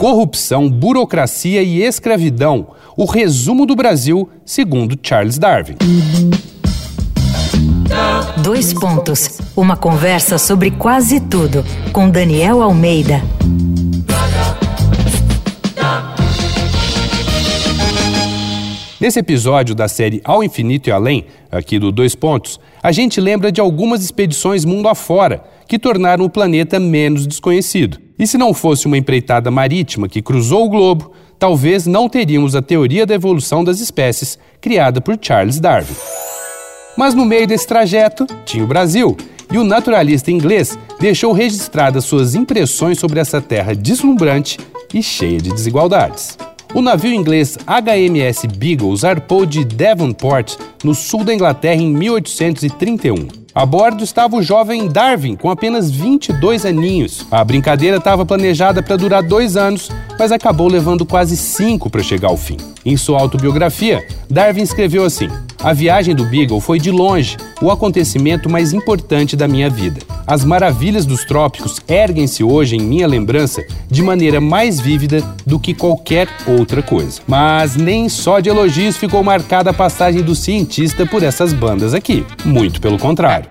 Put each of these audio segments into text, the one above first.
Corrupção, burocracia e escravidão. O resumo do Brasil, segundo Charles Darwin. Dois pontos. Uma conversa sobre quase tudo com Daniel Almeida. Nesse episódio da série Ao Infinito e Além, aqui do Dois Pontos, a gente lembra de algumas expedições mundo afora que tornaram o planeta menos desconhecido. E se não fosse uma empreitada marítima que cruzou o globo, talvez não teríamos a teoria da evolução das espécies criada por Charles Darwin. Mas no meio desse trajeto tinha o Brasil, e o naturalista inglês deixou registradas suas impressões sobre essa terra deslumbrante e cheia de desigualdades. O navio inglês HMS Beagle zarpou de Devonport, no sul da Inglaterra, em 1831. A bordo estava o jovem Darwin, com apenas 22 aninhos. A brincadeira estava planejada para durar dois anos, mas acabou levando quase cinco para chegar ao fim. Em sua autobiografia, Darwin escreveu assim: A viagem do Beagle foi de longe o acontecimento mais importante da minha vida. As maravilhas dos trópicos erguem-se hoje em minha lembrança de maneira mais vívida do que qualquer outra coisa. Mas nem só de elogios ficou marcada a passagem do cientista por essas bandas aqui. Muito pelo contrário.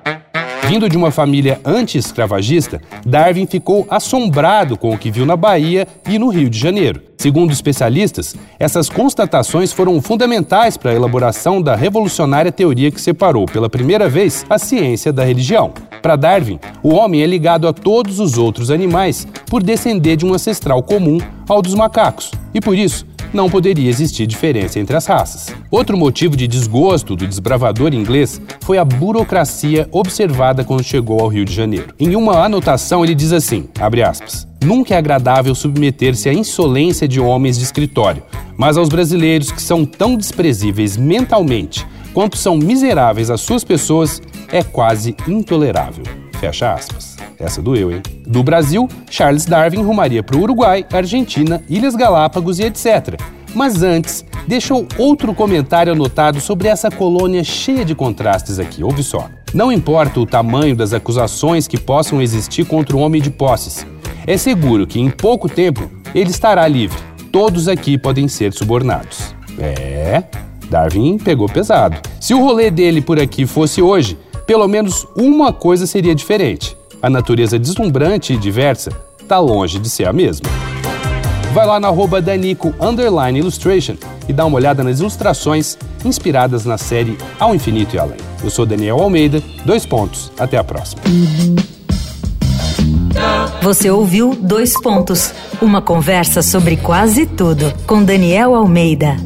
Vindo de uma família anti-escravagista, Darwin ficou assombrado com o que viu na Bahia e no Rio de Janeiro. Segundo especialistas, essas constatações foram fundamentais para a elaboração da revolucionária teoria que separou pela primeira vez a ciência da religião. Para Darwin, o homem é ligado a todos os outros animais por descender de um ancestral comum ao dos macacos, e por isso não poderia existir diferença entre as raças. Outro motivo de desgosto do desbravador inglês foi a burocracia observada quando chegou ao Rio de Janeiro. Em uma anotação, ele diz assim: aspas, Nunca é agradável submeter-se à insolência de homens de escritório, mas aos brasileiros que são tão desprezíveis mentalmente quanto são miseráveis as suas pessoas, é quase intolerável. Fecha aspas. Essa doeu, hein? Do Brasil, Charles Darwin rumaria para o Uruguai, Argentina, Ilhas Galápagos e etc. Mas antes, deixou outro comentário anotado sobre essa colônia cheia de contrastes aqui. Ouve só. Não importa o tamanho das acusações que possam existir contra o homem de posses, é seguro que em pouco tempo ele estará livre. Todos aqui podem ser subornados. É, Darwin pegou pesado. Se o rolê dele por aqui fosse hoje, pelo menos uma coisa seria diferente a natureza deslumbrante e diversa está longe de ser a mesma. Vai lá na arroba Danico Illustration e dá uma olhada nas ilustrações inspiradas na série Ao Infinito e Além. Eu sou Daniel Almeida, dois pontos, até a próxima. Você ouviu Dois Pontos, uma conversa sobre quase tudo com Daniel Almeida.